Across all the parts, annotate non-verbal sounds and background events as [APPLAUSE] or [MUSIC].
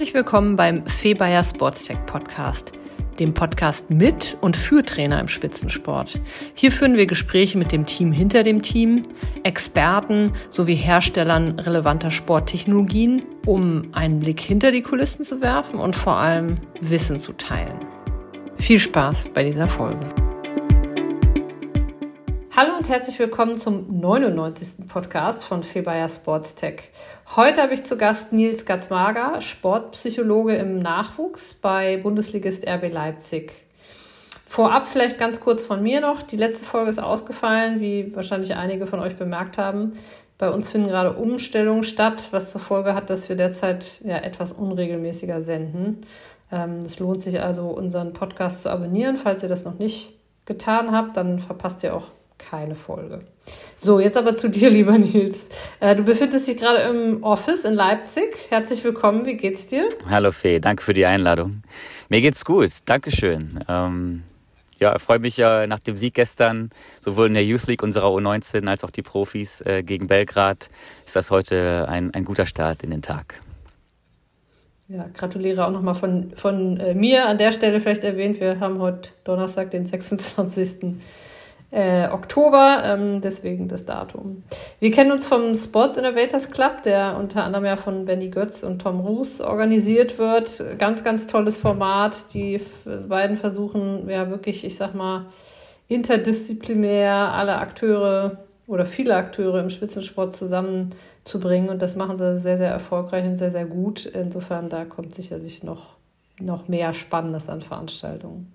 Herzlich willkommen beim Febayer Sportstech Podcast, dem Podcast mit und für Trainer im Spitzensport. Hier führen wir Gespräche mit dem Team hinter dem Team, Experten sowie Herstellern relevanter Sporttechnologien, um einen Blick hinter die Kulissen zu werfen und vor allem Wissen zu teilen. Viel Spaß bei dieser Folge. Hallo und herzlich willkommen zum 99. Podcast von Febayer Sports Tech. Heute habe ich zu Gast Nils Gatzmager, Sportpsychologe im Nachwuchs bei Bundesligist RB Leipzig. Vorab vielleicht ganz kurz von mir noch. Die letzte Folge ist ausgefallen, wie wahrscheinlich einige von euch bemerkt haben. Bei uns finden gerade Umstellungen statt, was zur Folge hat, dass wir derzeit ja etwas unregelmäßiger senden. Ähm, es lohnt sich also, unseren Podcast zu abonnieren. Falls ihr das noch nicht getan habt, dann verpasst ihr auch keine Folge. So, jetzt aber zu [LAUGHS] dir, lieber Nils. Äh, du befindest dich gerade im Office in Leipzig. Herzlich willkommen, wie geht's dir? Hallo Fee, danke für die Einladung. Mir geht's gut, Dankeschön. Ähm, ja, freue mich ja nach dem Sieg gestern, sowohl in der Youth League unserer U19 als auch die Profis äh, gegen Belgrad, ist das heute ein, ein guter Start in den Tag. Ja, gratuliere auch nochmal von, von äh, mir an der Stelle vielleicht erwähnt. Wir haben heute Donnerstag, den 26 äh, Oktober, ähm, deswegen das Datum. Wir kennen uns vom Sports Innovators Club, der unter anderem ja von Benny Götz und Tom Roos organisiert wird. Ganz, ganz tolles Format. Die beiden versuchen ja wirklich, ich sag mal, interdisziplinär alle Akteure oder viele Akteure im Spitzensport zusammenzubringen. Und das machen sie sehr, sehr erfolgreich und sehr, sehr gut. Insofern, da kommt sicherlich noch, noch mehr Spannendes an Veranstaltungen.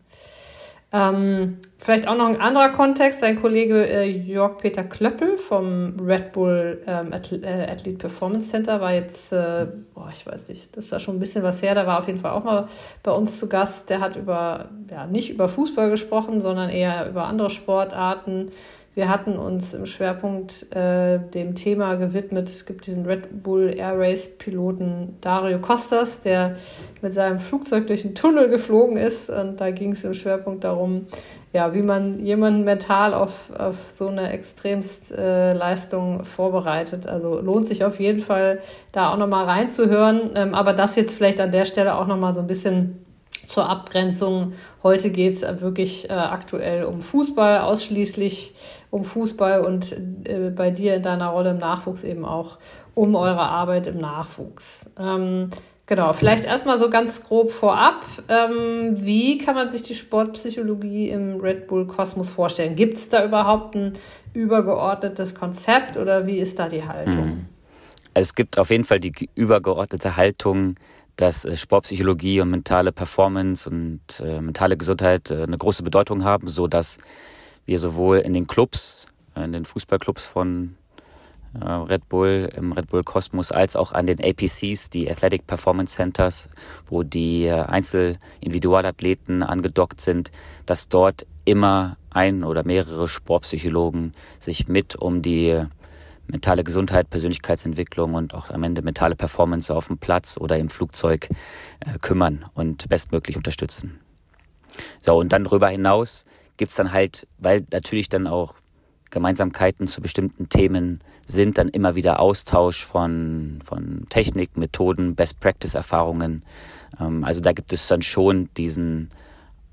Ähm, vielleicht auch noch ein anderer Kontext. Sein Kollege äh, Jörg-Peter Klöppel vom Red Bull ähm, äh, Athlete Performance Center war jetzt, äh, boah, ich weiß nicht, das ist ja schon ein bisschen was her. Der war auf jeden Fall auch mal bei uns zu Gast. Der hat über, ja, nicht über Fußball gesprochen, sondern eher über andere Sportarten. Wir hatten uns im Schwerpunkt äh, dem Thema gewidmet. Es gibt diesen Red Bull Air Race Piloten Dario Costas, der mit seinem Flugzeug durch den Tunnel geflogen ist. Und da ging es im Schwerpunkt darum, ja, wie man jemanden mental auf, auf so eine Extremstleistung äh, vorbereitet. Also lohnt sich auf jeden Fall, da auch nochmal reinzuhören. Ähm, aber das jetzt vielleicht an der Stelle auch nochmal so ein bisschen zur Abgrenzung. Heute geht es wirklich äh, aktuell um Fußball, ausschließlich um Fußball und äh, bei dir in deiner Rolle im Nachwuchs eben auch um eure Arbeit im Nachwuchs. Ähm, genau, vielleicht erstmal so ganz grob vorab. Ähm, wie kann man sich die Sportpsychologie im Red Bull Kosmos vorstellen? Gibt es da überhaupt ein übergeordnetes Konzept oder wie ist da die Haltung? Mhm. Es gibt auf jeden Fall die übergeordnete Haltung, dass äh, Sportpsychologie und mentale Performance und äh, mentale Gesundheit äh, eine große Bedeutung haben, so dass wir sowohl in den Clubs, in den Fußballclubs von äh, Red Bull, im Red Bull Kosmos, als auch an den APCs, die Athletic Performance Centers, wo die äh, Einzel-Individualathleten angedockt sind, dass dort immer ein oder mehrere Sportpsychologen sich mit um die mentale Gesundheit, Persönlichkeitsentwicklung und auch am Ende mentale Performance auf dem Platz oder im Flugzeug äh, kümmern und bestmöglich unterstützen. So, und dann darüber hinaus gibt's dann halt, weil natürlich dann auch Gemeinsamkeiten zu bestimmten Themen sind, dann immer wieder Austausch von, von Technik, Methoden, Best-Practice-Erfahrungen. Ähm, also da gibt es dann schon diesen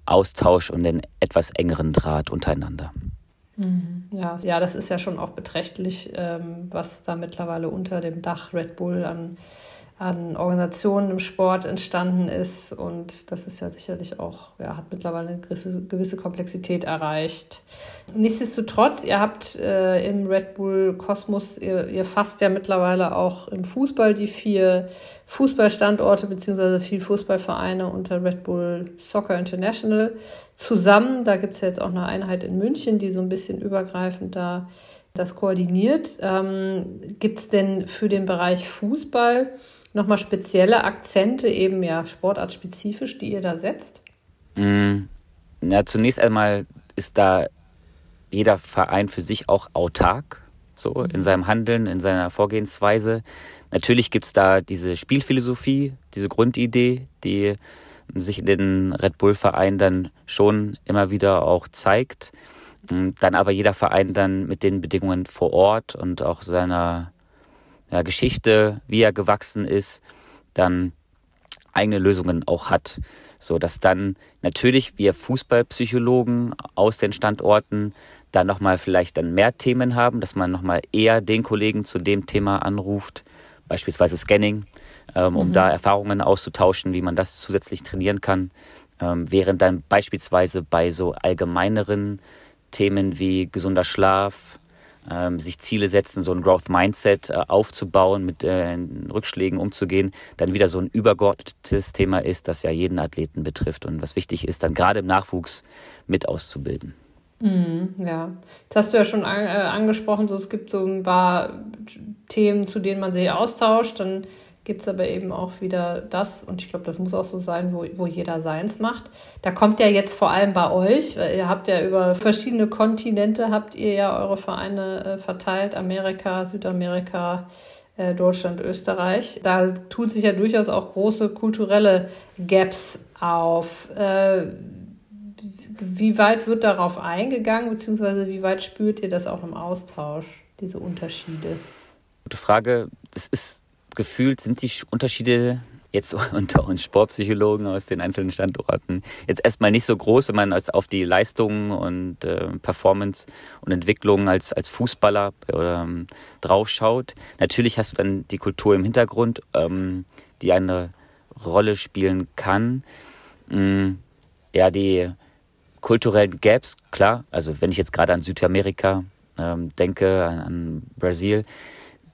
Austausch und den etwas engeren Draht untereinander. Mhm. Ja, ja, das ist ja schon auch beträchtlich, ähm, was da mittlerweile unter dem Dach Red Bull an an Organisationen im Sport entstanden ist. Und das ist ja sicherlich auch, ja, hat mittlerweile eine gewisse, Komplexität erreicht. Nichtsdestotrotz, ihr habt äh, im Red Bull Kosmos, ihr, ihr fasst ja mittlerweile auch im Fußball die vier Fußballstandorte beziehungsweise vier Fußballvereine unter Red Bull Soccer International zusammen. Da gibt es ja jetzt auch eine Einheit in München, die so ein bisschen übergreifend da das koordiniert. Ähm, gibt es denn für den Bereich Fußball nochmal spezielle Akzente, eben ja sportartspezifisch, die ihr da setzt? Mm, ja, zunächst einmal ist da jeder Verein für sich auch autark, so mhm. in seinem Handeln, in seiner Vorgehensweise. Natürlich gibt es da diese Spielphilosophie, diese Grundidee, die sich in den Red Bull-Vereinen dann schon immer wieder auch zeigt. Mm, dann aber jeder Verein dann mit den Bedingungen vor Ort und auch seiner ja, Geschichte, wie er gewachsen ist, dann eigene Lösungen auch hat, so dass dann natürlich wir Fußballpsychologen aus den Standorten dann nochmal vielleicht dann mehr Themen haben, dass man nochmal eher den Kollegen zu dem Thema anruft, beispielsweise Scanning, ähm, um mhm. da Erfahrungen auszutauschen, wie man das zusätzlich trainieren kann, ähm, während dann beispielsweise bei so allgemeineren Themen wie gesunder Schlaf, ähm, sich Ziele setzen, so ein Growth Mindset äh, aufzubauen, mit äh, Rückschlägen umzugehen, dann wieder so ein übergeordnetes Thema ist, das ja jeden Athleten betrifft und was wichtig ist, dann gerade im Nachwuchs mit auszubilden. Mhm, ja, jetzt hast du ja schon an, äh, angesprochen, so es gibt so ein paar Themen, zu denen man sich austauscht, dann gibt es aber eben auch wieder das, und ich glaube, das muss auch so sein, wo, wo jeder seins macht. Da kommt ja jetzt vor allem bei euch, weil ihr habt ja über verschiedene Kontinente, habt ihr ja eure Vereine äh, verteilt, Amerika, Südamerika, äh, Deutschland, Österreich. Da tun sich ja durchaus auch große kulturelle Gaps auf. Äh, wie weit wird darauf eingegangen, beziehungsweise wie weit spürt ihr das auch im Austausch, diese Unterschiede? Gute Frage. Das ist gefühlt sind die Unterschiede jetzt [LAUGHS] unter uns Sportpsychologen aus den einzelnen Standorten jetzt erstmal nicht so groß, wenn man als auf die Leistungen und äh, Performance und Entwicklung als, als Fußballer ähm, draufschaut. Natürlich hast du dann die Kultur im Hintergrund, ähm, die eine Rolle spielen kann. Ähm, ja, die kulturellen Gaps, klar, also wenn ich jetzt gerade an Südamerika ähm, denke, an, an Brasil,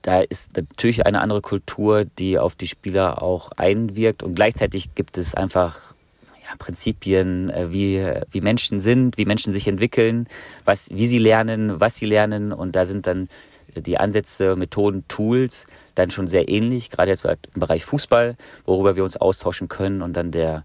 da ist natürlich eine andere Kultur, die auf die Spieler auch einwirkt. Und gleichzeitig gibt es einfach ja, Prinzipien, äh, wie, wie Menschen sind, wie Menschen sich entwickeln, was, wie sie lernen, was sie lernen. Und da sind dann die Ansätze, Methoden, Tools dann schon sehr ähnlich, gerade jetzt im Bereich Fußball, worüber wir uns austauschen können. Und dann der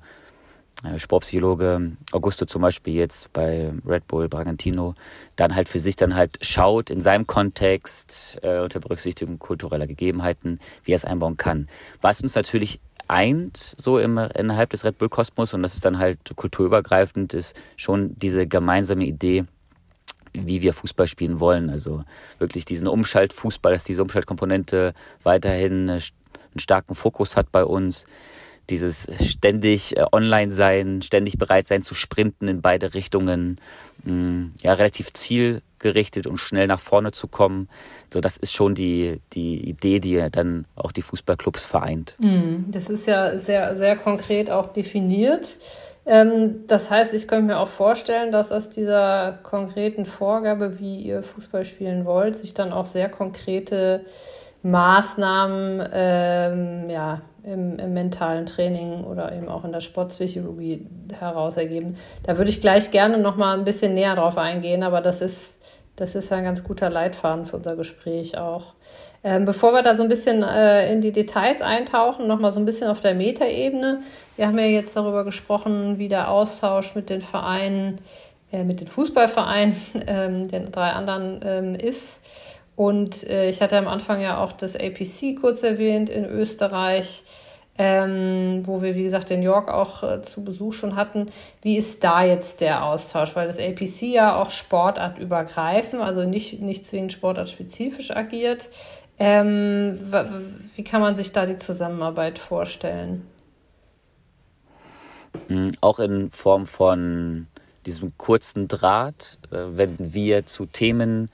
Sportpsychologe Augusto zum Beispiel jetzt bei Red Bull Bragantino dann halt für sich dann halt schaut in seinem Kontext äh, unter Berücksichtigung kultureller Gegebenheiten, wie er es einbauen kann. Was uns natürlich eint, so im, innerhalb des Red Bull Kosmos und das ist dann halt kulturübergreifend, ist schon diese gemeinsame Idee, wie wir Fußball spielen wollen. Also wirklich diesen Umschaltfußball, dass diese Umschaltkomponente weiterhin einen starken Fokus hat bei uns dieses ständig äh, online sein, ständig bereit sein zu sprinten in beide Richtungen, mm, ja, relativ zielgerichtet und schnell nach vorne zu kommen. So, das ist schon die, die Idee, die dann auch die Fußballclubs vereint. Mm, das ist ja sehr, sehr konkret auch definiert. Ähm, das heißt, ich könnte mir auch vorstellen, dass aus dieser konkreten Vorgabe, wie ihr Fußball spielen wollt, sich dann auch sehr konkrete Maßnahmen ähm, ja, im, im, mentalen Training oder eben auch in der Sportpsychologie heraus ergeben. Da würde ich gleich gerne noch mal ein bisschen näher drauf eingehen, aber das ist, das ist ein ganz guter Leitfaden für unser Gespräch auch. Ähm, bevor wir da so ein bisschen äh, in die Details eintauchen, noch mal so ein bisschen auf der Metaebene. Wir haben ja jetzt darüber gesprochen, wie der Austausch mit den Vereinen, äh, mit den Fußballvereinen, [LAUGHS] ähm, den drei anderen ähm, ist. Und äh, ich hatte am Anfang ja auch das APC kurz erwähnt in Österreich, ähm, wo wir, wie gesagt, in York auch äh, zu Besuch schon hatten. Wie ist da jetzt der Austausch? Weil das APC ja auch sportartübergreifend, also nicht, nicht zwingend sportartspezifisch agiert. Ähm, wie kann man sich da die Zusammenarbeit vorstellen? Mm, auch in Form von diesem kurzen Draht, äh, wenn wir zu Themen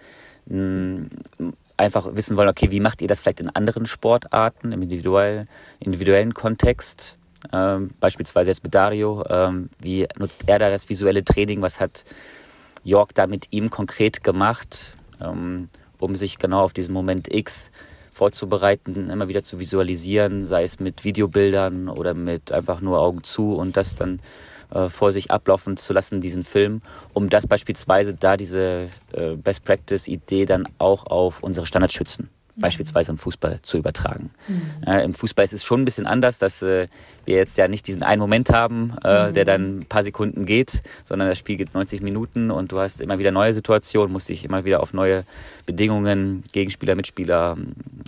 einfach wissen wollen, okay, wie macht ihr das vielleicht in anderen Sportarten, im individuell, individuellen Kontext? Ähm, beispielsweise jetzt mit Dario, ähm, wie nutzt er da das visuelle Training? Was hat York da mit ihm konkret gemacht, ähm, um sich genau auf diesen Moment X vorzubereiten, immer wieder zu visualisieren, sei es mit Videobildern oder mit einfach nur Augen zu und das dann äh, vor sich ablaufen zu lassen, diesen Film, um das beispielsweise da diese äh, Best Practice Idee dann auch auf unsere Standardschützen mhm. beispielsweise im Fußball zu übertragen. Mhm. Äh, Im Fußball ist es schon ein bisschen anders, dass äh, wir jetzt ja nicht diesen einen Moment haben, äh, mhm. der dann ein paar Sekunden geht, sondern das Spiel geht 90 Minuten und du hast immer wieder neue Situationen, musst dich immer wieder auf neue Bedingungen, Gegenspieler, Mitspieler,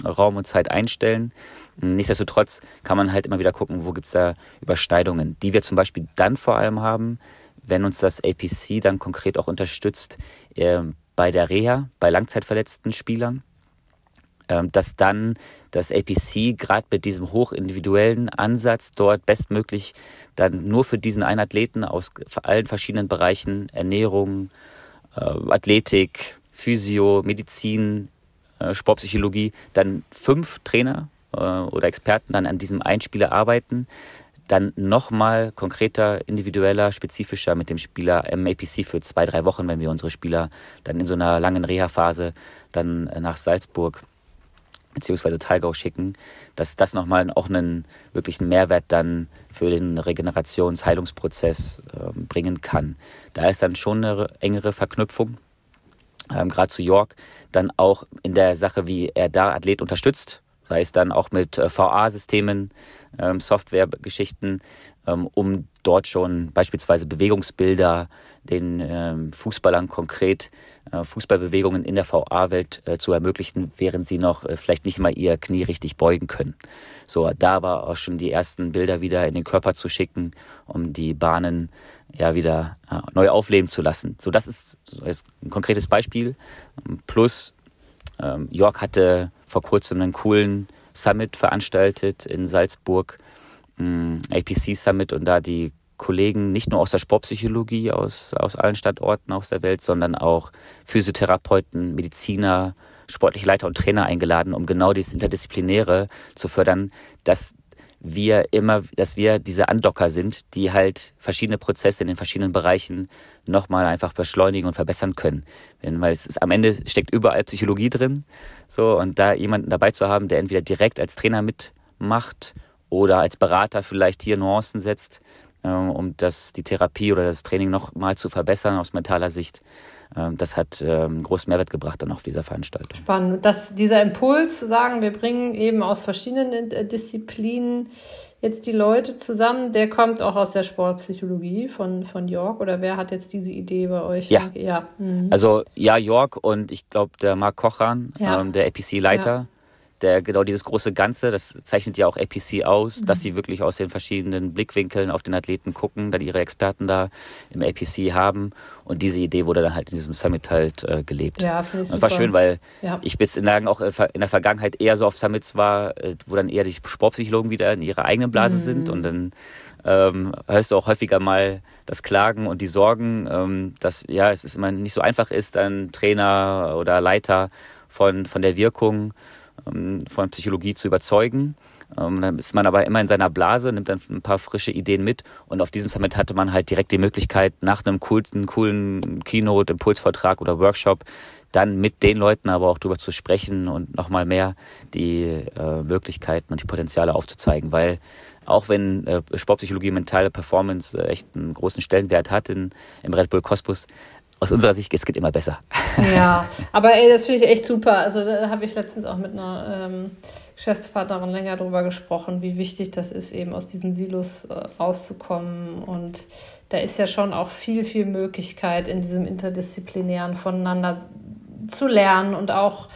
Raum und Zeit einstellen. Nichtsdestotrotz kann man halt immer wieder gucken, wo gibt es da Überschneidungen, die wir zum Beispiel dann vor allem haben, wenn uns das APC dann konkret auch unterstützt äh, bei der Reha, bei langzeitverletzten Spielern. ähm, dass dann das APC gerade mit diesem hochindividuellen Ansatz dort bestmöglich dann nur für diesen einen Athleten aus allen verschiedenen Bereichen Ernährung, äh, Athletik, Physio, Medizin, äh, Sportpsychologie, dann fünf Trainer äh, oder Experten dann an diesem Einspieler arbeiten, dann nochmal konkreter, individueller, spezifischer mit dem Spieler im APC für zwei, drei Wochen, wenn wir unsere Spieler dann in so einer langen Reha-Phase dann nach Salzburg beziehungsweise Talgau schicken, dass das nochmal auch einen wirklichen Mehrwert dann für den Regenerations-Heilungsprozess äh, bringen kann. Da ist dann schon eine engere Verknüpfung, ähm, gerade zu York, dann auch in der Sache, wie er da Athlet unterstützt, sei es dann auch mit äh, VA-Systemen, ähm, Software-Geschichten, ähm, um dort schon beispielsweise Bewegungsbilder den ähm, Fußballern konkret äh, Fußballbewegungen in der VA-Welt äh, zu ermöglichen, während sie noch vielleicht nicht mal ihr Knie richtig beugen können. So, da war auch schon die ersten Bilder wieder in den Körper zu schicken, um die Bahnen ja wieder neu aufleben zu lassen. So, das ist ein konkretes Beispiel. Plus, ähm, York hatte vor kurzem einen coolen Summit veranstaltet in Salzburg, ähm, APC Summit, und da die Kollegen nicht nur aus der Sportpsychologie, aus, aus allen Standorten aus der Welt, sondern auch Physiotherapeuten, Mediziner, sportliche Leiter und Trainer eingeladen, um genau dieses Interdisziplinäre zu fördern, dass wir immer, dass wir diese Andocker sind, die halt verschiedene Prozesse in den verschiedenen Bereichen nochmal einfach beschleunigen und verbessern können. Weil es ist, am Ende steckt überall Psychologie drin. So, und da jemanden dabei zu haben, der entweder direkt als Trainer mitmacht oder als Berater vielleicht hier Nuancen setzt, ähm, um das, die Therapie oder das Training nochmal zu verbessern aus mentaler Sicht. Ähm, das hat ähm, großen Mehrwert gebracht dann auch dieser Veranstaltung. Spannend. Dass dieser Impuls zu sagen, wir bringen eben aus verschiedenen äh, Disziplinen jetzt die Leute zusammen, der kommt auch aus der Sportpsychologie von, von York oder wer hat jetzt diese Idee bei euch? Ja, ja. Mhm. also ja, York und ich glaube der Marc Kochran, ja. ähm, der APC-Leiter. Ja der genau dieses große Ganze, das zeichnet ja auch APC aus, mhm. dass sie wirklich aus den verschiedenen Blickwinkeln auf den Athleten gucken, dann ihre Experten da im APC haben und diese Idee wurde dann halt in diesem Summit halt äh, gelebt. Ja, finde ich. Das war schön, weil ja. ich bislang auch in der Vergangenheit eher so auf Summits war, äh, wo dann eher die Sportpsychologen wieder in ihrer eigenen Blase mhm. sind und dann ähm, hörst du auch häufiger mal das Klagen und die Sorgen, ähm, dass ja es ist immer nicht so einfach ist, dann Trainer oder Leiter von, von der Wirkung von Psychologie zu überzeugen. Ähm, dann ist man aber immer in seiner Blase, nimmt dann ein paar frische Ideen mit. Und auf diesem Summit hatte man halt direkt die Möglichkeit, nach einem coolen, coolen Keynote, Impulsvortrag oder Workshop, dann mit den Leuten aber auch darüber zu sprechen und nochmal mehr die äh, Möglichkeiten und die Potenziale aufzuzeigen. Weil auch wenn äh, Sportpsychologie mentale Performance äh, echt einen großen Stellenwert hat in, im Red Bull Kosmos, aus unserer Sicht, es geht immer besser. [LAUGHS] Ja, aber ey, das finde ich echt super. Also da habe ich letztens auch mit einer ähm, Geschäftspartnerin länger drüber gesprochen, wie wichtig das ist, eben aus diesen Silos äh, rauszukommen. Und da ist ja schon auch viel, viel Möglichkeit in diesem interdisziplinären voneinander zu lernen und auch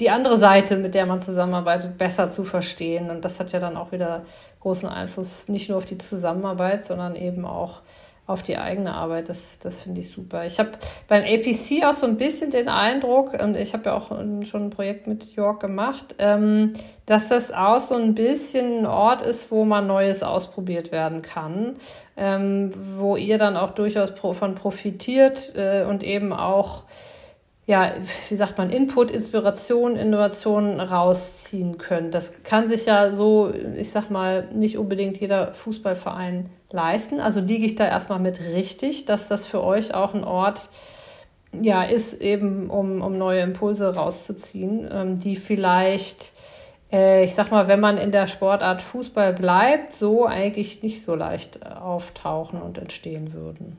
die andere Seite, mit der man zusammenarbeitet, besser zu verstehen. Und das hat ja dann auch wieder großen Einfluss nicht nur auf die Zusammenarbeit, sondern eben auch auf die eigene Arbeit. Das, das finde ich super. Ich habe beim APC auch so ein bisschen den Eindruck, und ich habe ja auch schon ein Projekt mit York gemacht, ähm, dass das auch so ein bisschen ein Ort ist, wo man Neues ausprobiert werden kann, ähm, wo ihr dann auch durchaus von profitiert äh, und eben auch ja, wie sagt man, Input, Inspiration, Innovation rausziehen könnt. Das kann sich ja so, ich sag mal, nicht unbedingt jeder Fußballverein leisten. Also liege ich da erstmal mit richtig, dass das für euch auch ein Ort ja, ist, eben um, um neue Impulse rauszuziehen, ähm, die vielleicht, äh, ich sag mal, wenn man in der Sportart Fußball bleibt, so eigentlich nicht so leicht auftauchen und entstehen würden.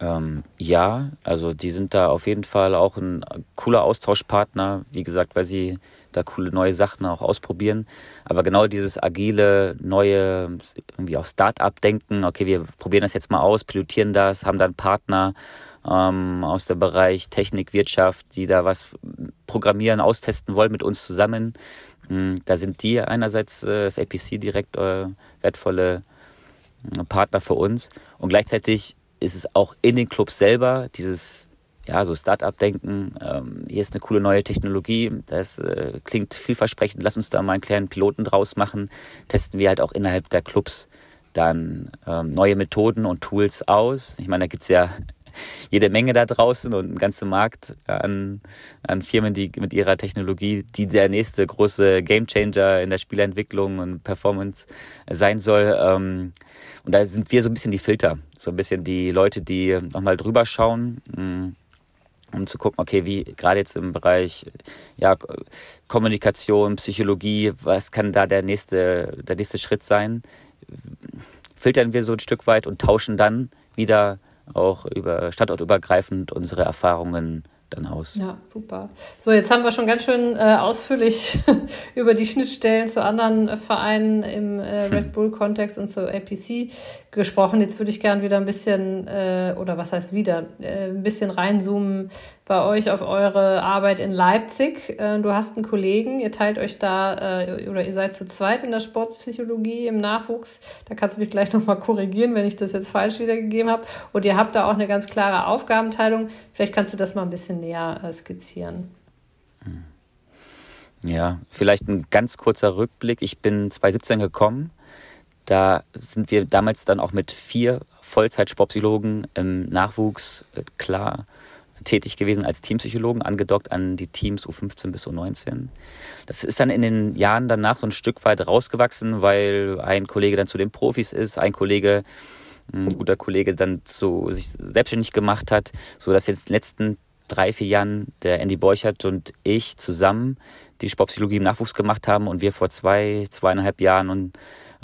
Ähm, ja, also die sind da auf jeden Fall auch ein cooler Austauschpartner, wie gesagt, weil sie da coole neue Sachen auch ausprobieren. Aber genau dieses agile, neue, irgendwie auch Start-up-Denken, okay, wir probieren das jetzt mal aus, pilotieren das, haben dann Partner ähm, aus dem Bereich Technik, Wirtschaft, die da was programmieren, austesten wollen mit uns zusammen. Mhm, da sind die einerseits äh, das APC direkt äh, wertvolle äh, Partner für uns und gleichzeitig ist es auch in den Clubs selber dieses ja, so Start-up-Denken. Ähm, hier ist eine coole neue Technologie, das äh, klingt vielversprechend. Lass uns da mal einen kleinen Piloten draus machen. Testen wir halt auch innerhalb der Clubs dann ähm, neue Methoden und Tools aus. Ich meine, da gibt's ja [LAUGHS] jede Menge da draußen und einen ganzen Markt an, an Firmen, die mit ihrer Technologie, die der nächste große Gamechanger in der Spielentwicklung und Performance sein soll. Ähm, und da sind wir so ein bisschen die Filter, so ein bisschen die Leute, die nochmal drüber schauen. Mm, um zu gucken, okay, wie gerade jetzt im Bereich ja, Kommunikation, Psychologie, was kann da der nächste, der nächste Schritt sein? Filtern wir so ein Stück weit und tauschen dann wieder auch über standortübergreifend unsere Erfahrungen dann aus. Ja, super. So, jetzt haben wir schon ganz schön äh, ausführlich [LAUGHS] über die Schnittstellen zu anderen äh, Vereinen im äh, Red hm. Bull-Kontext und zur APC gesprochen. Jetzt würde ich gern wieder ein bisschen, äh, oder was heißt wieder, äh, ein bisschen reinzoomen bei euch auf eure Arbeit in Leipzig. Äh, du hast einen Kollegen, ihr teilt euch da, oder ihr seid zu zweit in der Sportpsychologie im Nachwuchs. Da kannst du mich gleich nochmal korrigieren, wenn ich das jetzt falsch wiedergegeben habe. Und ihr habt da auch eine ganz klare Aufgabenteilung. Vielleicht kannst du das mal ein bisschen näher äh, skizzieren. Ja, vielleicht ein ganz kurzer Rückblick. Ich bin 2017 gekommen. Da sind wir damals dann auch mit vier Vollzeit-Sportpsychologen im Nachwuchs klar tätig gewesen als Teampsychologen, angedockt an die Teams U15 bis U19. Das ist dann in den Jahren danach so ein Stück weit rausgewachsen, weil ein Kollege dann zu den Profis ist, ein Kollege, ein guter Kollege dann zu sich selbstständig gemacht hat, so dass jetzt in den letzten drei, vier Jahren der Andy Borchert und ich zusammen die Sportpsychologie im Nachwuchs gemacht haben und wir vor zwei, zweieinhalb Jahren und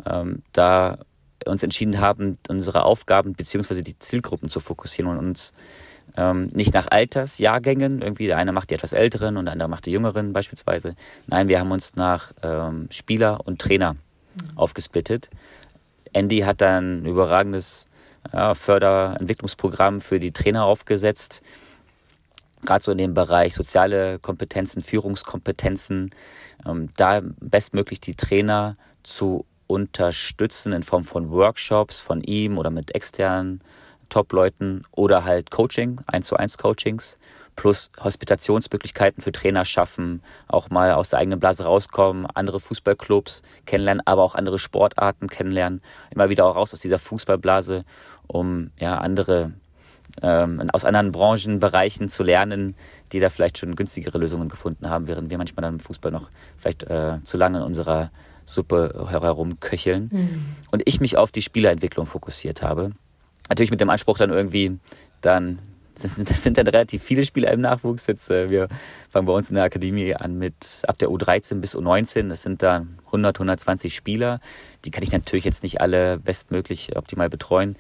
ähm, da uns entschieden haben, unsere Aufgaben beziehungsweise die Zielgruppen zu fokussieren und uns ähm, nicht nach Altersjahrgängen, irgendwie der eine macht die etwas älteren und der andere macht die jüngeren beispielsweise. Nein, wir haben uns nach ähm, Spieler und Trainer mhm. aufgesplittet. Andy hat dann ein überragendes ja, Förderentwicklungsprogramm für die Trainer aufgesetzt. Gerade so in dem Bereich soziale Kompetenzen, Führungskompetenzen, ähm, da bestmöglich die Trainer zu unterstützen in Form von Workshops von ihm oder mit externen Top-Leuten oder halt Coaching, 1 zu 1 Coachings, plus Hospitationsmöglichkeiten für Trainer schaffen, auch mal aus der eigenen Blase rauskommen, andere Fußballclubs kennenlernen, aber auch andere Sportarten kennenlernen, immer wieder auch raus aus dieser Fußballblase, um ja andere ähm, aus anderen Branchen, Bereichen zu lernen, die da vielleicht schon günstigere Lösungen gefunden haben, während wir manchmal dann im Fußball noch vielleicht äh, zu lange in unserer Suppe herumköcheln. Mhm. Und ich mich auf die Spielerentwicklung fokussiert habe Natürlich mit dem Anspruch dann irgendwie dann [LAUGHS] das sind, das sind dann relativ viele Spieler im Nachwuchs. Jetzt, äh, wir fangen bei uns in der Akademie an mit ab der U13 bis U19. Das sind dann 100, 120 Spieler. Die kann ich natürlich jetzt nicht alle bestmöglich optimal betreuen.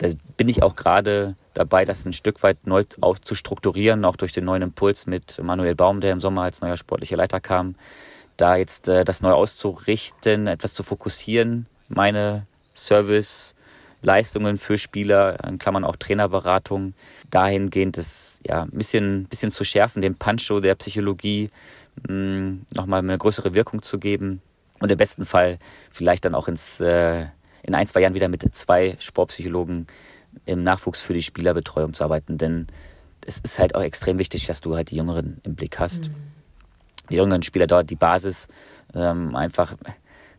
Da bin ich auch gerade dabei, das ein Stück weit neu auch zu strukturieren, auch durch den neuen Impuls mit Manuel Baum, der im Sommer als neuer sportlicher Leiter kam. Da jetzt äh, das neu auszurichten, etwas zu fokussieren, meine Service- Leistungen für Spieler, in Klammern auch Trainerberatung, dahingehend das ja, ein bisschen, bisschen zu schärfen, den Pancho der Psychologie hm, nochmal eine größere Wirkung zu geben und im besten Fall vielleicht dann auch ins, äh, in ein, zwei Jahren wieder mit zwei Sportpsychologen im Nachwuchs für die Spielerbetreuung zu arbeiten, denn es ist halt auch extrem wichtig, dass du halt die Jüngeren im Blick hast. Mhm. Die jüngeren Spieler dort, die Basis, ähm, einfach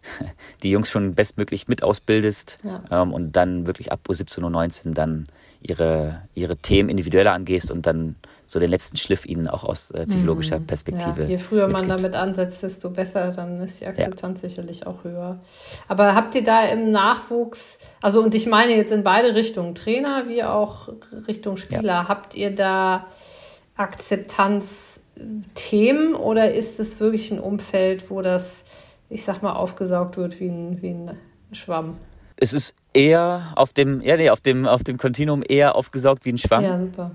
[LAUGHS] die Jungs schon bestmöglich mit ausbildest ja. ähm, und dann wirklich ab U17 und 19 dann ihre, ihre Themen individueller angehst und dann so den letzten Schliff ihnen auch aus äh, psychologischer mhm. Perspektive. Ja, je früher man damit ansetzt, desto besser, dann ist die Akzeptanz ja. sicherlich auch höher. Aber habt ihr da im Nachwuchs, also und ich meine jetzt in beide Richtungen, Trainer wie auch Richtung Spieler, habt ihr da Akzeptanzthemen oder ist es wirklich ein Umfeld, wo das ich sag mal, aufgesaugt wird wie ein, wie ein Schwamm. Es ist eher auf dem, ja, nee, auf dem, auf dem Kontinuum eher aufgesaugt wie ein Schwamm. Ja, super.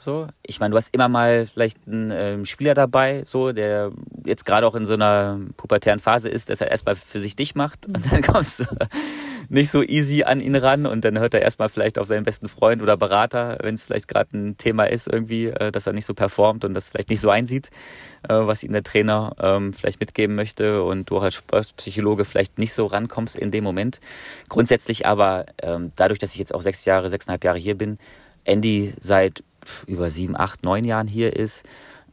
So, ich meine, du hast immer mal vielleicht einen äh, Spieler dabei, so, der jetzt gerade auch in so einer pubertären Phase ist, dass er erstmal für sich dich macht und dann [LAUGHS] kommst du nicht so easy an ihn ran und dann hört er erstmal vielleicht auf seinen besten Freund oder Berater, wenn es vielleicht gerade ein Thema ist irgendwie, äh, dass er nicht so performt und das vielleicht nicht so einsieht, äh, was ihm der Trainer ähm, vielleicht mitgeben möchte und du als Psychologe vielleicht nicht so rankommst in dem Moment. Grundsätzlich aber ähm, dadurch, dass ich jetzt auch sechs Jahre, sechseinhalb Jahre hier bin, Andy seit über sieben, acht, neun Jahren hier ist,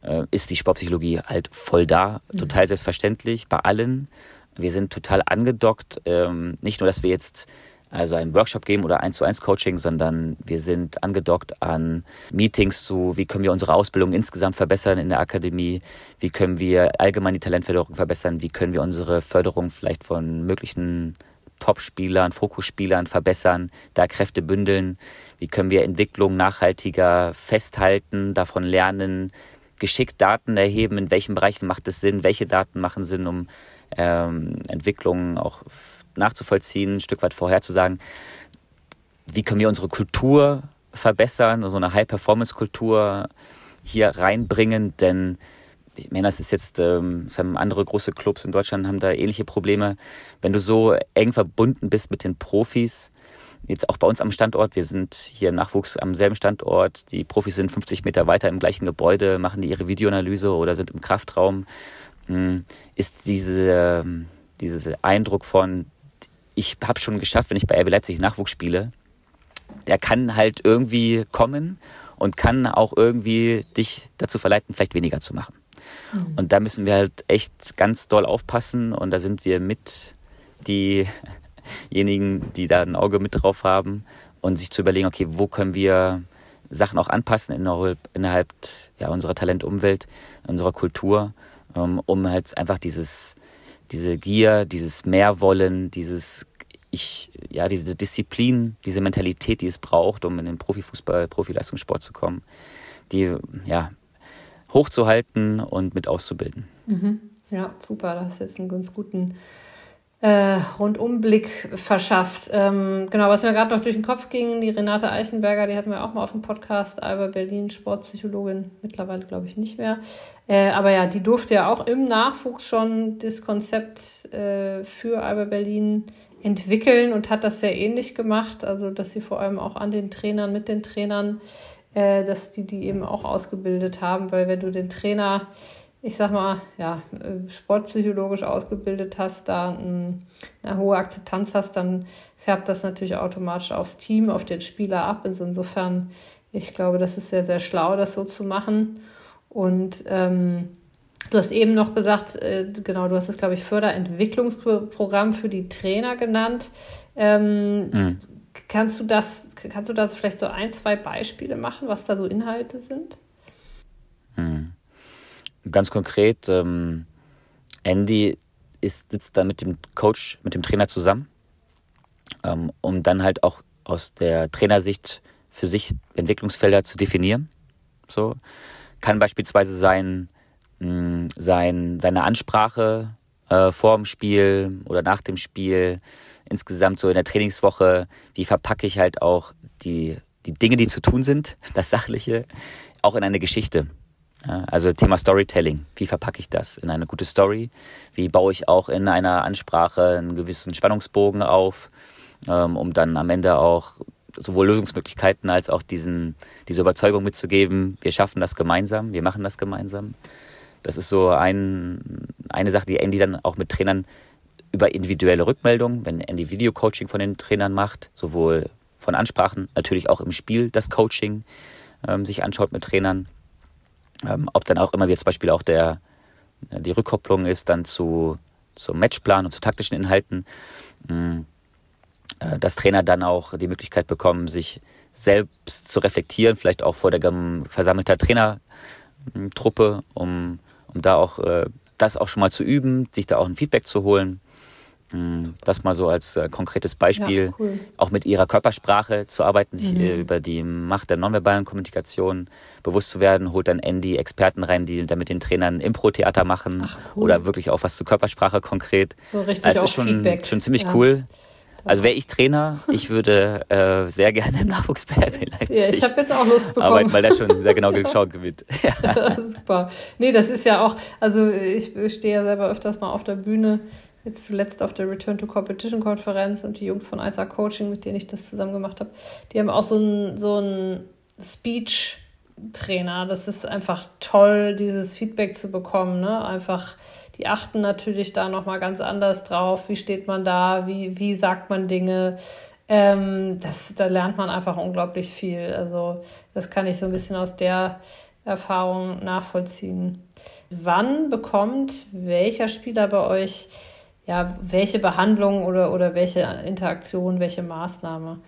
äh, ist die Sportpsychologie halt voll da, mhm. total selbstverständlich bei allen. Wir sind total angedockt. Ähm, nicht nur, dass wir jetzt also einen Workshop geben oder eins zu eins Coaching, sondern wir sind angedockt an Meetings zu, wie können wir unsere Ausbildung insgesamt verbessern in der Akademie, wie können wir allgemein die Talentförderung verbessern, wie können wir unsere Förderung vielleicht von möglichen Top-Spielern, Fokusspielern verbessern, da Kräfte bündeln, wie können wir Entwicklung nachhaltiger festhalten, davon lernen, geschickt Daten erheben, in welchen Bereichen macht es Sinn, welche Daten machen Sinn, um ähm, Entwicklungen auch nachzuvollziehen, ein Stück weit vorherzusagen. Wie können wir unsere Kultur verbessern, so eine High-Performance-Kultur hier reinbringen, denn ich meine, das ist jetzt, ähm, das haben andere große Clubs in Deutschland haben da ähnliche Probleme. Wenn du so eng verbunden bist mit den Profis, jetzt auch bei uns am Standort, wir sind hier Nachwuchs am selben Standort, die Profis sind 50 Meter weiter im gleichen Gebäude, machen die ihre Videoanalyse oder sind im Kraftraum hm, ist diese, dieser Eindruck von, ich habe schon geschafft, wenn ich bei RB Leipzig Nachwuchs spiele, der kann halt irgendwie kommen und kann auch irgendwie dich dazu verleiten, vielleicht weniger zu machen. Mhm. Und da müssen wir halt echt ganz doll aufpassen und da sind wir mit diejenigen, die da ein Auge mit drauf haben und sich zu überlegen, okay, wo können wir Sachen auch anpassen innerhalb, innerhalb ja, unserer Talentumwelt, unserer Kultur ähm, um halt einfach dieses, diese Gier, dieses Mehrwollen, dieses ich, ja, diese Disziplin, diese Mentalität, die es braucht, um in den Profifußball, Profileistungssport zu kommen, die ja hochzuhalten und mit auszubilden. Mhm. Ja, super. Das ist jetzt einen ganz guten äh, Rundumblick verschafft. Ähm, genau, was mir gerade noch durch den Kopf ging, die Renate Eichenberger, die hatten wir auch mal auf dem Podcast, Alba Berlin, Sportpsychologin, mittlerweile glaube ich nicht mehr. Äh, aber ja, die durfte ja auch im Nachwuchs schon das Konzept äh, für Alba Berlin entwickeln und hat das sehr ähnlich gemacht. Also, dass sie vor allem auch an den Trainern, mit den Trainern, äh, dass die die eben auch ausgebildet haben, weil wenn du den Trainer ich sag mal, ja, sportpsychologisch ausgebildet hast, da eine hohe Akzeptanz hast, dann färbt das natürlich automatisch aufs Team, auf den Spieler ab. Also insofern, ich glaube, das ist sehr, sehr schlau, das so zu machen. Und ähm, du hast eben noch gesagt, äh, genau, du hast es, glaube ich, Förderentwicklungsprogramm für die Trainer genannt. Ähm, mhm. Kannst du das, kannst du da vielleicht so ein, zwei Beispiele machen, was da so Inhalte sind? Mhm. Ganz konkret, ähm, Andy ist, sitzt da mit dem Coach, mit dem Trainer zusammen, ähm, um dann halt auch aus der Trainersicht für sich Entwicklungsfelder zu definieren. So kann beispielsweise sein, mh, sein seine Ansprache äh, vor dem Spiel oder nach dem Spiel, insgesamt so in der Trainingswoche, wie verpacke ich halt auch die, die Dinge, die zu tun sind, [LAUGHS] das Sachliche, auch in eine Geschichte. Also Thema Storytelling. Wie verpacke ich das in eine gute Story? Wie baue ich auch in einer Ansprache einen gewissen Spannungsbogen auf, ähm, um dann am Ende auch sowohl Lösungsmöglichkeiten als auch diesen, diese Überzeugung mitzugeben, wir schaffen das gemeinsam, wir machen das gemeinsam. Das ist so ein, eine Sache, die Andy dann auch mit Trainern über individuelle Rückmeldungen, wenn Andy Video-Coaching von den Trainern macht, sowohl von Ansprachen, natürlich auch im Spiel das Coaching ähm, sich anschaut mit Trainern ähm, ob dann auch immer wie zum Beispiel auch der, die Rückkopplung ist dann zu, zum Matchplan und zu taktischen Inhalten, mh, äh, dass Trainer dann auch die Möglichkeit bekommen, sich selbst zu reflektieren, vielleicht auch vor der versammelten Trainertruppe, um, um da auch äh, das auch schon mal zu üben, sich da auch ein Feedback zu holen. Mm, das mal so als äh, konkretes Beispiel, ja, cool. auch mit ihrer Körpersprache zu arbeiten, sich mhm. äh, über die Macht der nonverbalen Kommunikation bewusst zu werden, holt dann Andy Experten rein, die da mit den Trainern Impro-Theater machen Ach, cool. oder wirklich auch was zur Körpersprache konkret. So richtig also ist schon, Feedback. schon ziemlich ja. cool. Also wäre ich Trainer, ich würde äh, sehr gerne im Nachwuchs bei RB Leipzig ja, ich habe jetzt auch Lust bekommen. arbeiten, weil das schon sehr genau geschaut wird. [LAUGHS] Ja. Super. Nee, das ist ja auch, also ich stehe ja selber öfters mal auf der Bühne jetzt zuletzt auf der Return to Competition Konferenz und die Jungs von ISA Coaching, mit denen ich das zusammen gemacht habe, die haben auch so einen so Speech Trainer. Das ist einfach toll, dieses Feedback zu bekommen. Ne? Einfach, die achten natürlich da nochmal ganz anders drauf. Wie steht man da? Wie, wie sagt man Dinge? Ähm, das, da lernt man einfach unglaublich viel. Also das kann ich so ein bisschen aus der Erfahrung nachvollziehen. Wann bekommt welcher Spieler bei euch ja, welche Behandlung oder, oder welche Interaktion, welche Maßnahme?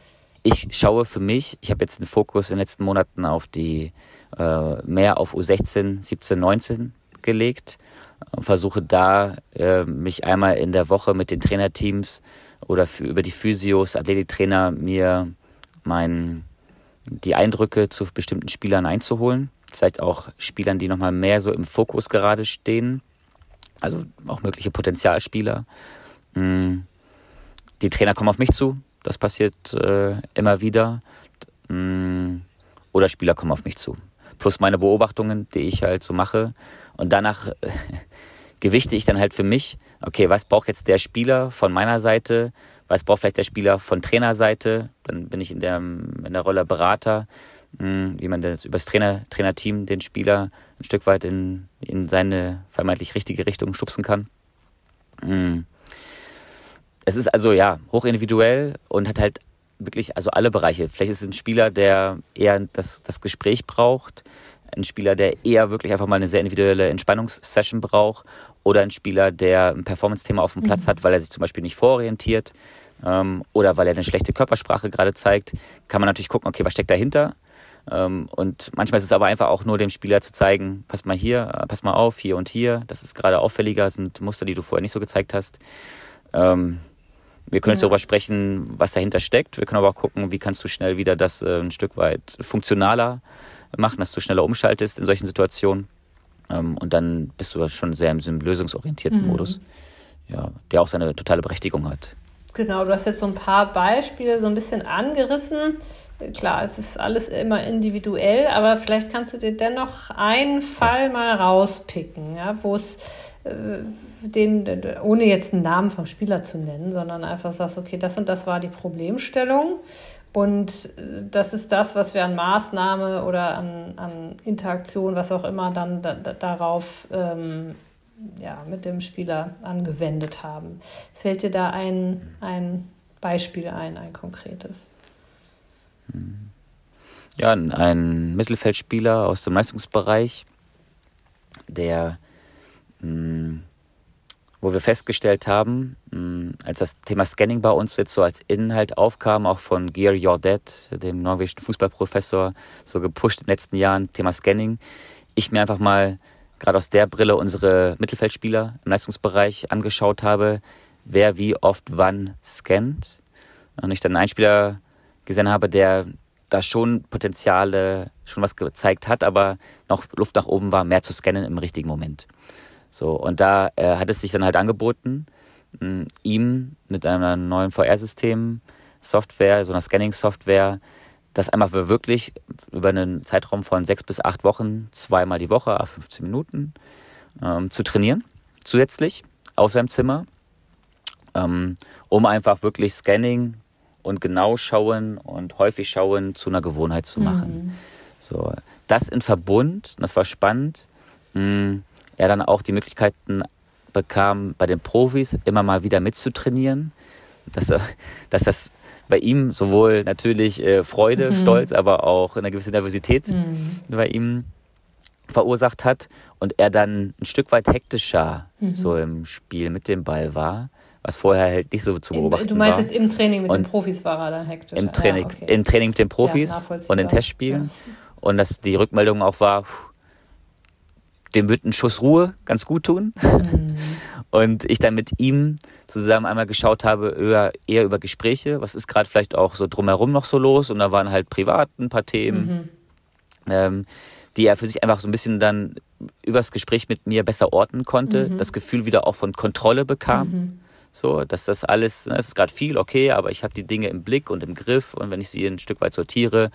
Ich schaue für mich, ich habe jetzt den Fokus in den letzten Monaten auf die äh, mehr auf U16, 17, 19 gelegt. Versuche da äh, mich einmal in der Woche mit den Trainerteams oder für, über die Physios, Athletiktrainer mir mein, die Eindrücke zu bestimmten Spielern einzuholen. Vielleicht auch Spielern, die nochmal mehr so im Fokus gerade stehen also auch mögliche Potenzialspieler. Mm. Die Trainer kommen auf mich zu, das passiert äh, immer wieder. Mm. Oder Spieler kommen auf mich zu. Plus meine Beobachtungen, die ich halt so mache. Und danach äh, gewichte ich dann halt für mich, okay, was braucht jetzt der Spieler von meiner Seite, was braucht vielleicht der Spieler von Trainerseite. Dann bin ich in der, in der Rolle Berater, hm, wie man das übers Trainer, Trainerteam den Spieler ein Stück weit in, in seine vermeintlich richtige Richtung stupsen kann. Hm. Es ist also ja hochindividuell und hat halt wirklich also alle Bereiche. Vielleicht ist es ein Spieler, der eher das, das Gespräch braucht, ein Spieler, der eher wirklich einfach mal eine sehr individuelle Entspannungssession braucht oder ein Spieler, der ein Performance-Thema auf dem Platz mhm. hat, weil er sich zum Beispiel nicht vororientiert ähm, oder weil er eine schlechte Körpersprache gerade zeigt, kann man natürlich gucken, okay, was steckt dahinter? Ähm, und manchmal ist es aber einfach auch nur dem Spieler zu zeigen, pass mal hier, äh, pass mal auf, hier und hier, das ist gerade auffälliger, sind Muster, die du vorher nicht so gezeigt hast. Ähm, wir können jetzt darüber sprechen, was dahinter steckt. Wir können aber auch gucken, wie kannst du schnell wieder das äh, ein Stück weit funktionaler machen, dass du schneller umschaltest in solchen Situationen. Ähm, und dann bist du schon sehr im lösungsorientierten mhm. Modus, ja, der auch seine totale Berechtigung hat. Genau, du hast jetzt so ein paar Beispiele so ein bisschen angerissen. Klar, es ist alles immer individuell, aber vielleicht kannst du dir dennoch einen Fall mal rauspicken, ja, wo es äh, den, ohne jetzt einen Namen vom Spieler zu nennen, sondern einfach sagst, okay, das und das war die Problemstellung und äh, das ist das, was wir an Maßnahme oder an, an Interaktion, was auch immer, dann da, darauf ähm, ja, mit dem Spieler angewendet haben. Fällt dir da ein, ein Beispiel ein, ein konkretes? Ja, ein Mittelfeldspieler aus dem Leistungsbereich, der mh, mm, wo wir festgestellt haben, mm, als das Thema Scanning bei uns jetzt so als Inhalt aufkam, auch von Geir Jordet, dem norwegischen Fußballprofessor, so gepusht in den letzten Jahren, Thema Scanning, ich mir einfach mal gerade aus der Brille unsere Mittelfeldspieler im Leistungsbereich angeschaut habe, wer wie oft wann scannt. Und ich dann einen Spieler gesehen habe, der da schon Potenziale, schon was gezeigt hat, aber noch Luft nach oben war, mehr zu scannen im richtigen Moment. So, und da äh, hat es sich dann halt angeboten, mh, ihm mit einem neuen VR-System, Software, so einer Scanning-Software, das einmal wirklich über einen Zeitraum von sechs bis acht Wochen, zweimal die Woche, 15 Minuten, ähm, zu trainieren, zusätzlich aus seinem Zimmer, ähm, um einfach wirklich Scanning und genau schauen und häufig schauen zu einer Gewohnheit zu machen. Mhm. So, das in Verbund, das war spannend, mh, er dann auch die Möglichkeiten bekam, bei den Profis immer mal wieder mitzutrainieren. Dass, [LAUGHS] dass das bei ihm sowohl natürlich äh, Freude, mhm. Stolz, aber auch eine gewisse Nervosität mhm. bei ihm verursacht hat und er dann ein Stück weit hektischer mhm. so im Spiel mit dem Ball war, was vorher halt nicht so zu beobachten war. Du meinst war. jetzt im Training mit und den Profis war er dann hektisch? Im Training, ja, okay. im Training mit den Profis ja, und in Testspielen ja. und dass die Rückmeldung auch war, dem wird ein Schuss Ruhe ganz gut tun. Mhm. [LAUGHS] Und ich dann mit ihm zusammen einmal geschaut habe, eher, eher über Gespräche, was ist gerade vielleicht auch so drumherum noch so los. Und da waren halt privat ein paar Themen, mhm. ähm, die er für sich einfach so ein bisschen dann übers Gespräch mit mir besser orten konnte, mhm. das Gefühl wieder auch von Kontrolle bekam. So, dass das alles, ne, es ist gerade viel, okay, aber ich habe die Dinge im Blick und im Griff und wenn ich sie ein Stück weit sortiere,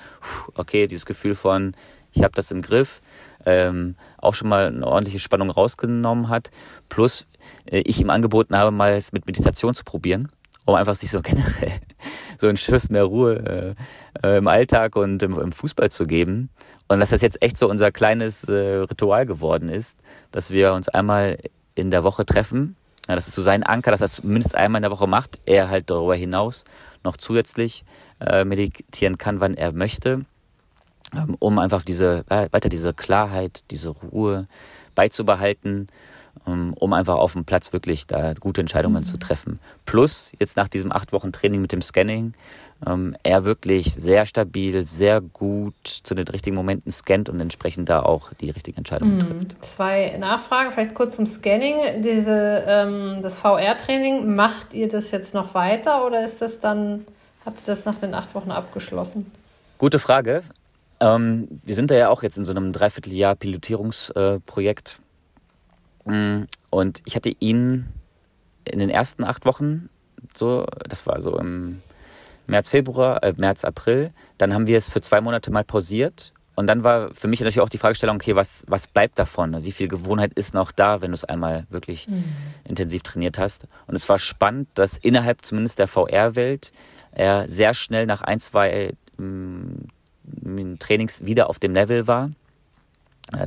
okay, dieses Gefühl von, ich habe das im Griff, ähm, auch schon mal eine ordentliche Spannung rausgenommen hat. Plus äh, ich ihm angeboten habe, mal es mit Meditation zu probieren, um einfach sich so [LAUGHS] generell so einen Schuss mehr Ruhe äh, äh, im Alltag und im, im, Fußball zu geben. Und dass das jetzt echt so unser kleines äh, Ritual geworden ist, dass wir uns einmal in der Woche treffen Ja, das ist so sein Anker, dass er es mindestens einmal in der Woche macht. Er halt darüber hinaus noch zusätzlich äh, meditieren kann, wann er möchte, ähm, um einfach diese, äh, weiter diese Klarheit, diese Ruhe beizubehalten, um einfach auf dem Platz wirklich da gute Entscheidungen mhm. zu treffen. Plus, jetzt nach diesem acht Wochen Training mit dem Scanning, ähm, er wirklich sehr stabil, sehr gut zu den richtigen Momenten scannt und entsprechend da auch die richtigen Entscheidungen mhm. trifft. Zwei Nachfragen, vielleicht kurz zum Scanning. Diese, ähm, das VR-Training, macht ihr das jetzt noch weiter oder ist das dann, habt ihr das nach den acht Wochen abgeschlossen? Gute Frage. Ähm, wir sind da ja auch jetzt in so einem Dreivierteljahr Pilotierungsprojekt. Äh, und ich hatte ihn in den ersten acht Wochen, so, das war so im März, Februar, äh, März, April. Dann haben wir es für zwei Monate mal pausiert. Und dann war für mich natürlich auch die Fragestellung, okay, was, was bleibt davon? Wie viel Gewohnheit ist noch da, wenn du es einmal wirklich mhm. intensiv trainiert hast? Und es war spannend, dass innerhalb zumindest der VR-Welt er sehr schnell nach ein, zwei ähm, Trainings wieder auf dem Level war,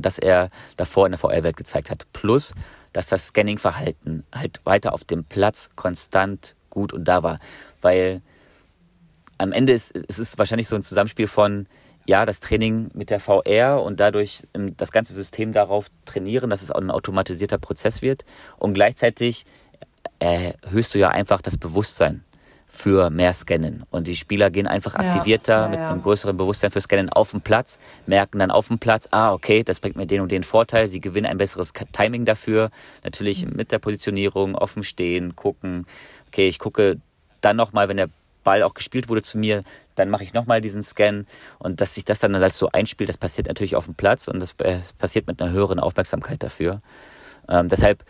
das er davor in der VR-Welt gezeigt hat. Plus, dass das Scanning-Verhalten halt weiter auf dem Platz konstant gut und da war. Weil am Ende ist, es wahrscheinlich so ein Zusammenspiel von, ja, das Training mit der VR und dadurch ähm, das ganze System darauf trainieren, dass es auch ein automatisierter Prozess wird. Und gleichzeitig erhöhst du ja einfach das Bewusstsein für mehr Scannen. Und die Spieler gehen einfach aktivierter ja, ja, mit einem größeren Bewusstsein für Scannen auf dem Platz, merken dann auf dem Platz, ah, okay, das bringt mir den und den Vorteil. Sie gewinnen ein besseres Timing dafür. Natürlich mhm. mit der Positionierung, offen stehen, gucken. Okay, ich gucke dann nochmal, wenn der Ball auch gespielt wurde zu mir, dann mache ich nochmal diesen Scan und dass sich das dann als so einspielt, das passiert natürlich auf dem Platz und das passiert mit einer höheren Aufmerksamkeit dafür. Ähm, deshalb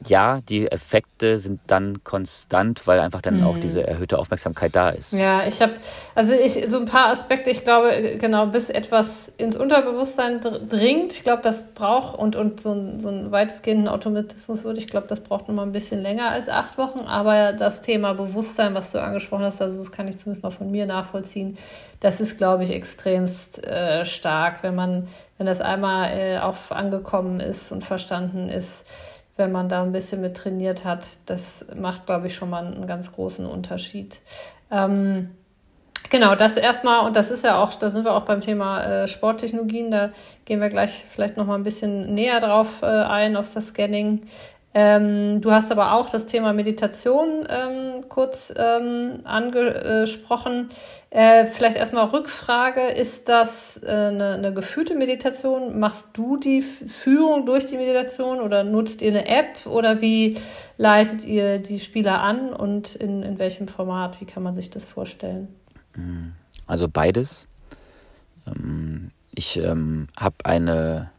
ja, die Effekte sind dann konstant, weil einfach dann mhm. auch diese erhöhte Aufmerksamkeit da ist. Ja, ich habe, also ich, so ein paar Aspekte, ich glaube, genau, bis etwas ins Unterbewusstsein dringt, ich glaube, das braucht, und, und so, ein, so ein weitestgehenden Automatismus würde, ich glaube, das braucht noch mal ein bisschen länger als acht Wochen, aber das Thema Bewusstsein, was du angesprochen hast, also das kann ich zumindest mal von mir nachvollziehen, das ist, glaube ich, extremst äh, stark, wenn man, wenn das einmal äh, auf angekommen ist und verstanden ist, wenn man da ein bisschen mit trainiert hat. Das macht, glaube ich, schon mal einen ganz großen Unterschied. Ähm, genau, das erstmal, und das ist ja auch, da sind wir auch beim Thema äh, Sporttechnologien, da gehen wir gleich vielleicht noch mal ein bisschen näher drauf äh, ein, auf das Scanning. Ähm, du hast aber auch das Thema Meditation ähm, kurz ähm, angesprochen. Äh, vielleicht erstmal Rückfrage, ist das äh, eine, eine geführte Meditation? Machst du die Führung durch die Meditation oder nutzt ihr eine App oder wie leitet ihr die Spieler an und in, in welchem Format? Wie kann man sich das vorstellen? Also beides. Ähm, ich ähm, habe eine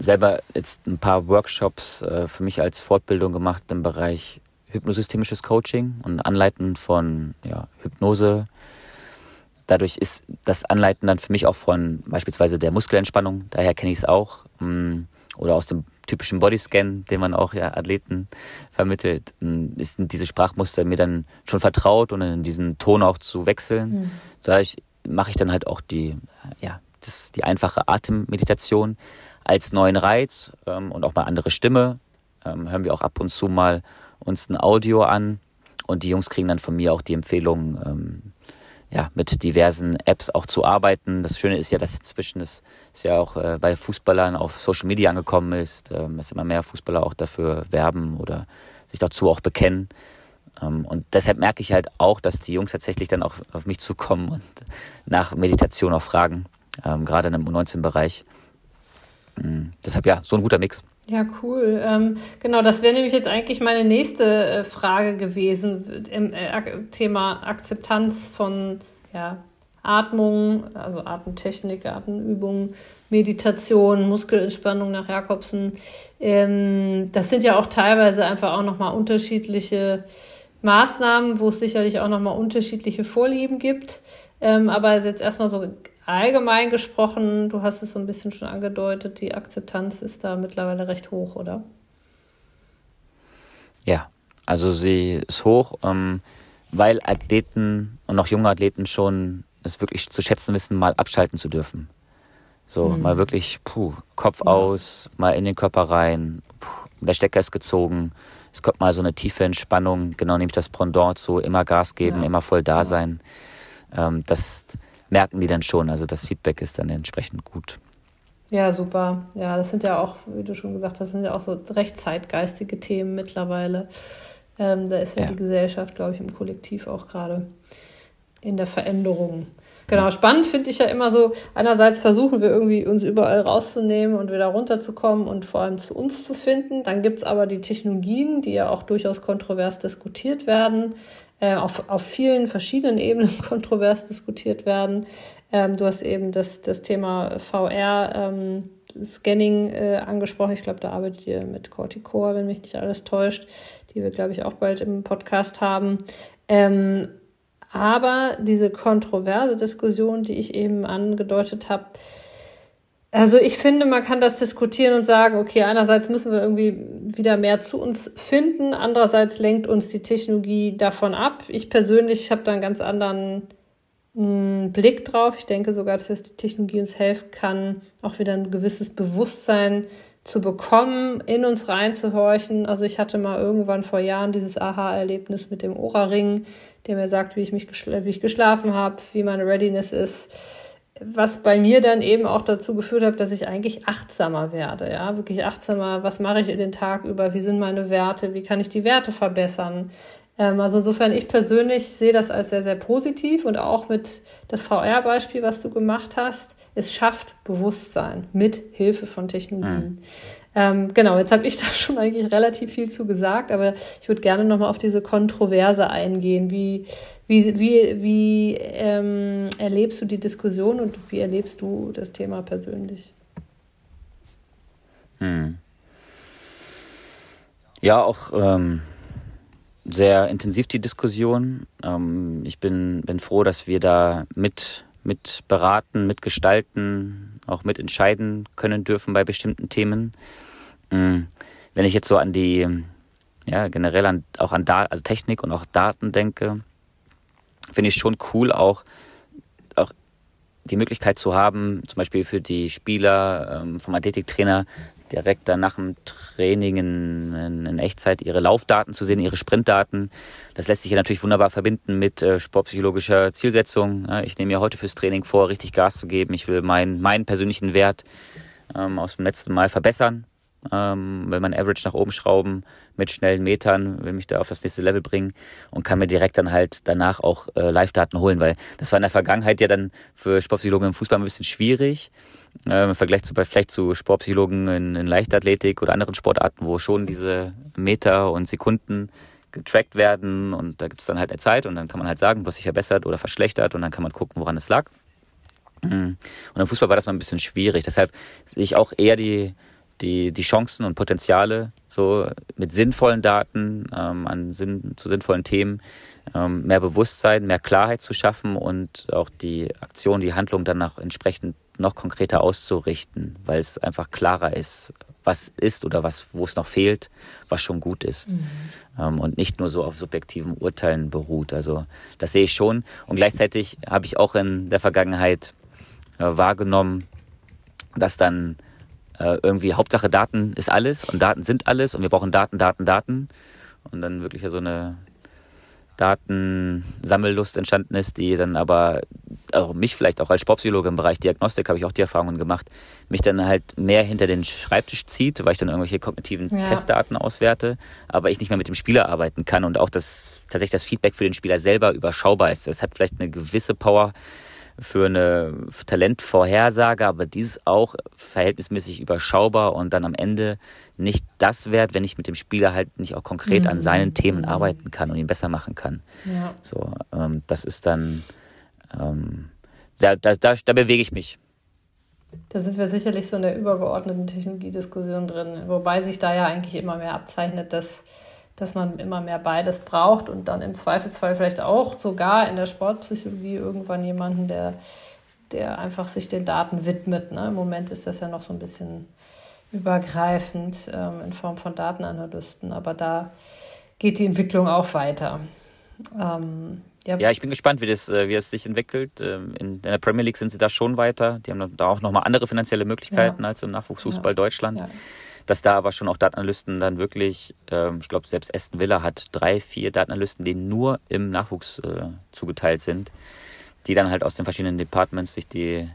selber jetzt ein paar Workshops äh, für mich als Fortbildung gemacht im Bereich hypnosystemisches Coaching und Anleiten von ja, Hypnose. Dadurch ist das Anleiten dann für mich auch von beispielsweise der Muskelentspannung, daher kenne ich es auch, mm, oder aus dem typischen Bodyscan, den man auch ja Athleten vermittelt, mm, ist diese Sprachmuster mir dann schon vertraut und in diesen Ton auch zu wechseln. Mhm. Dadurch mache ich dann halt auch die, ja, das, die einfache Atemmeditation als neuen Reiz ähm, und auch mal andere Stimme. Ähm, hören wir auch ab und zu mal uns ein Audio an und die Jungs kriegen dann von mir auch die Empfehlung, ähm, ja, mit diversen Apps auch zu arbeiten. Das Schöne ist ja, dass inzwischen es, es ja auch äh, bei Fußballern auf Social Media angekommen ist, ähm, dass immer mehr Fußballer auch dafür werben oder sich dazu auch bekennen. Ähm, und deshalb merke ich halt auch, dass die Jungs tatsächlich dann auch auf mich zukommen und nach Meditation auch fragen, ähm, gerade im U19-Bereich. Mhm. Deshalb ja, so ein guter Mix. Ja, cool. Ähm, genau, das wäre nämlich jetzt eigentlich meine nächste äh, Frage gewesen im äh, Thema Akzeptanz von ja, Atmung, also Atemtechnik, Atemübungen, Meditation, Muskelentspannung nach Jakobsen. Ähm, das sind ja auch teilweise einfach auch nochmal unterschiedliche Maßnahmen, wo es sicherlich auch nochmal unterschiedliche Vorlieben gibt. Ähm, aber jetzt erstmal so allgemein gesprochen, du hast es so ein bisschen schon angedeutet, die Akzeptanz ist da mittlerweile recht hoch, oder? Ja, also sie ist hoch, ähm, weil Athleten und auch junge Athleten schon es wirklich zu schätzen wissen, mal abschalten zu dürfen. So, mhm. mal wirklich, puh, Kopf ja. aus, mal in den Körper rein, puh, der Stecker ist gezogen, es kommt mal so eine tiefe Entspannung, genau nämlich das Pendant zu immer Gas geben, ja. immer voll da sein. Ähm, das merken die dann schon. Also das Feedback ist dann entsprechend gut. Ja, super. Ja, das sind ja auch, wie du schon gesagt hast, sind ja auch so recht zeitgeistige Themen mittlerweile. Ähm, da ist ja, ja, die Gesellschaft, glaube ich, im Kollektiv auch gerade in der Veränderung. Genau, spannend finde ich ja immer so, einerseits versuchen wir irgendwie uns überall rauszunehmen und wieder runterzukommen und vor allem zu uns zu finden. Dann gibt es aber die Technologien, die ja auch durchaus kontrovers diskutiert werden, äh, auf, auf vielen verschiedenen Ebenen [LAUGHS] kontrovers diskutiert werden. Ähm, du hast eben das, das Thema VR ähm, Scanning äh, angesprochen. Ich glaube, da arbeitet ihr mit Corticore, wenn mich nicht alles täuscht, die wir, glaube ich, auch bald im Podcast haben. Ähm, aber diese kontroverse Diskussion, die ich eben angedeutet habe, also ich finde, man kann das diskutieren und sagen, okay, einerseits müssen wir irgendwie wieder mehr zu uns finden, andererseits lenkt uns die Technologie davon ab. Ich persönlich habe da einen ganz anderen mh, hm, Blick drauf. Ich denke sogar, dass die Technologie uns helfen kann, auch wieder ein gewisses Bewusstsein zu bekommen, in uns reinzuhorchen. Also ich hatte mal irgendwann vor Jahren dieses Aha-Erlebnis mit dem Ora-Ring, der mir sagt, wie ich mich wie ich geschlafen habe, wie meine Readiness ist was bei mir dann eben auch dazu geführt hat, dass ich eigentlich achtsamer werde, ja, wirklich achtsamer, was mache ich in den Tag über, wie sind meine Werte, wie kann ich die Werte verbessern. Ähm, also insofern, ich persönlich sehe das als sehr, sehr positiv und auch mit das VR-Beispiel, was du gemacht hast, es schafft Bewusstsein mit Hilfe von Technologien. Mhm. Ähm, genau, jetzt habe ich [LAUGHS] da schon eigentlich relativ viel zu gesagt, aber ich würde gerne nochmal auf diese Kontroverse eingehen. Wie, wie, wie, wie ähm, erlebst du die Diskussion und wie erlebst du das Thema persönlich? Hm. Ja, auch ähm, sehr intensiv die Diskussion. Ähm, ich bin, bin froh, dass wir da mit, mit beraten, mitgestalten, auch mitentscheiden können dürfen bei bestimmten Themen. Hm. Wenn ich jetzt so an die, ja, generell an, auch an da also Technik und auch Daten denke, finde ich schon cool, auch, auch die Möglichkeit zu haben, zum Beispiel für die Spieler ähm, vom Athletiktrainer direkt dann nach dem Training in, in, in, Echtzeit ihre Laufdaten zu sehen, ihre Sprintdaten. Das lässt sich ja natürlich wunderbar verbinden mit äh, sportpsychologischer Zielsetzung. Ja, ich nehme mir heute fürs Training vor, richtig Gas zu geben. Ich will meinen, meinen persönlichen Wert ähm, aus dem letzten Mal verbessern ähm, will mein Average nach oben schrauben mit schnellen Metern, will mich da auf das nächste Level bringen und kann mir direkt dann halt danach auch äh, Live-Daten holen, weil das war in der Vergangenheit ja dann für Sportpsychologen im Fußball ein bisschen schwierig. Äh, Im Vergleich zu vielleicht zu Sportpsychologen in, in Leichtathletik oder anderen Sportarten, wo schon diese Meter und Sekunden getrackt werden und da gibt es dann halt eine Zeit und dann kann man halt sagen, du hast dich verbessert oder verschlechtert und dann kann man gucken, woran es lag. Mhm. Und im Fußball war das mal ein bisschen schwierig. Deshalb sehe ich auch eher die, die, die Chancen und Potenziale so mit sinnvollen Daten ähm, an Sinn, zu sinnvollen Themen ähm, mehr Bewusstsein, mehr Klarheit zu schaffen und auch die Aktion, die Handlung danach entsprechend noch konkreter auszurichten, weil es einfach klarer ist, was ist oder was, wo es noch fehlt, was schon gut ist. Mhm. Ähm, und nicht nur so auf subjektiven Urteilen beruht. Also das sehe ich schon. Und gleichzeitig habe ich auch in der Vergangenheit äh, wahrgenommen, dass dann äh, irgendwie Hauptsache Daten ist alles und Daten sind alles und wir brauchen Daten, Daten, Daten. Und dann wirklich so eine Datensammellust entstanden ist, die dann aber auch mich vielleicht auch als Sportpsychologe im Bereich Diagnostik habe ich auch die Erfahrungen gemacht, mich dann halt mehr hinter den Schreibtisch zieht, weil ich dann irgendwelche kognitiven ja. Testdaten auswerte, aber ich nicht mehr mit dem Spieler arbeiten kann und auch das tatsächlich das Feedback für den Spieler selber überschaubar ist. Das hat vielleicht eine gewisse Power, für eine Talentvorhersage, aber dies auch verhältnismäßig überschaubar und dann am Ende nicht das wert, wenn ich mit dem Spieler halt nicht auch konkret mhm. an seinen Themen arbeiten kann und ihn besser machen kann. Ja. So, ähm, das ist dann, ähm, da, da, da, da bewege ich mich. Da sind wir sicherlich so in der übergeordneten Technologiediskussion drin, wobei sich da ja eigentlich immer mehr abzeichnet, dass dass man immer mehr beides braucht und dann im Zweifelsfall vielleicht auch sogar in der Sportpsychologie irgendwann jemanden, der, der einfach sich den Daten widmet. Ne? Im Moment ist das ja noch so ein bisschen übergreifend ähm, in Form von Datenanalysten, aber da geht die Entwicklung auch weiter. Ähm, ja. ja. ich bin gespannt, wie das, äh, wie das sich entwickelt. Ähm, in der Premier League sind sie da schon weiter. Die haben da auch nochmal andere finanzielle Möglichkeiten ja. als im Nachwuchsfußball ja. Deutschland dass da aber schon auch Datenanalysten dann wirklich, äh, ich glaube, selbst Aston Villa hat drei, vier Datenanalysten, die nur im Nachwuchs äh, zugeteilt sind, die dann halt aus den verschiedenen Departments sich die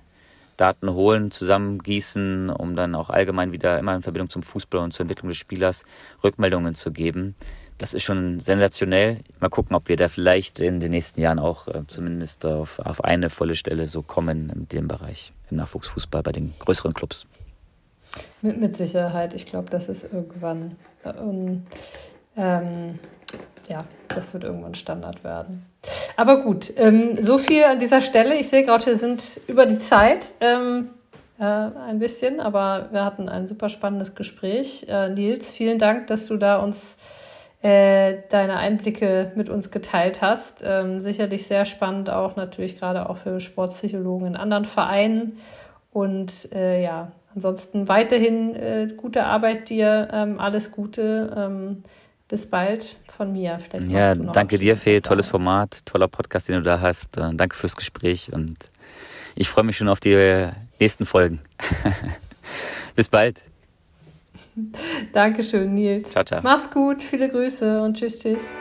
Daten holen, zusammengießen, um dann auch allgemein wieder immer in Verbindung zum Fußball und zur Entwicklung des Spielers Rückmeldungen zu geben. Das ist schon sensationell. Mal gucken, ob wir da vielleicht in den nächsten Jahren auch äh, zumindest auf, auf eine volle Stelle so kommen in dem Bereich, im Nachwuchsfußball bei den größeren Clubs. Mit, mit Sicherheit. Ich glaube, das ist irgendwann. Äh, ähm, ja, das wird irgendwann Standard werden. Aber gut, ähm, so viel an dieser Stelle. Ich sehe gerade, wir sind über die Zeit ähm, äh, ein bisschen, aber wir hatten ein super spannendes Gespräch. Äh, Nils, vielen Dank, dass du da uns äh, deine Einblicke mit uns geteilt hast. Ähm, sicherlich sehr spannend auch natürlich gerade auch für Sportpsychologen in anderen Vereinen. Und äh, ja, ansonsten weiterhin äh, gute Arbeit dir, ähm, alles Gute. Ähm, bis bald von mir. Vielleicht ja, danke dir, Fee. Tolles Format, toller Podcast, den du da hast. Äh, danke fürs Gespräch und ich freue mich schon auf die nächsten Folgen. [LAUGHS] bis bald. Dankeschön, Nils. Ciao, ciao. Mach's gut, viele Grüße und tschüss, tschüss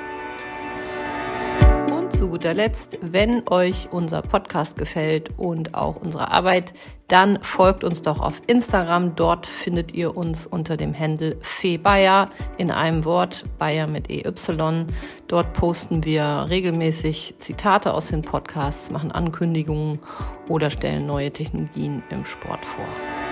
zu guter Letzt, wenn euch unser Podcast gefällt und auch unsere Arbeit, dann folgt uns doch auf Instagram. Dort findet ihr uns unter dem Handle Febayer in einem Wort, Bayer mit EY. Dort posten wir regelmäßig Zitate aus den Podcasts, machen Ankündigungen oder stellen neue Technologien im Sport vor.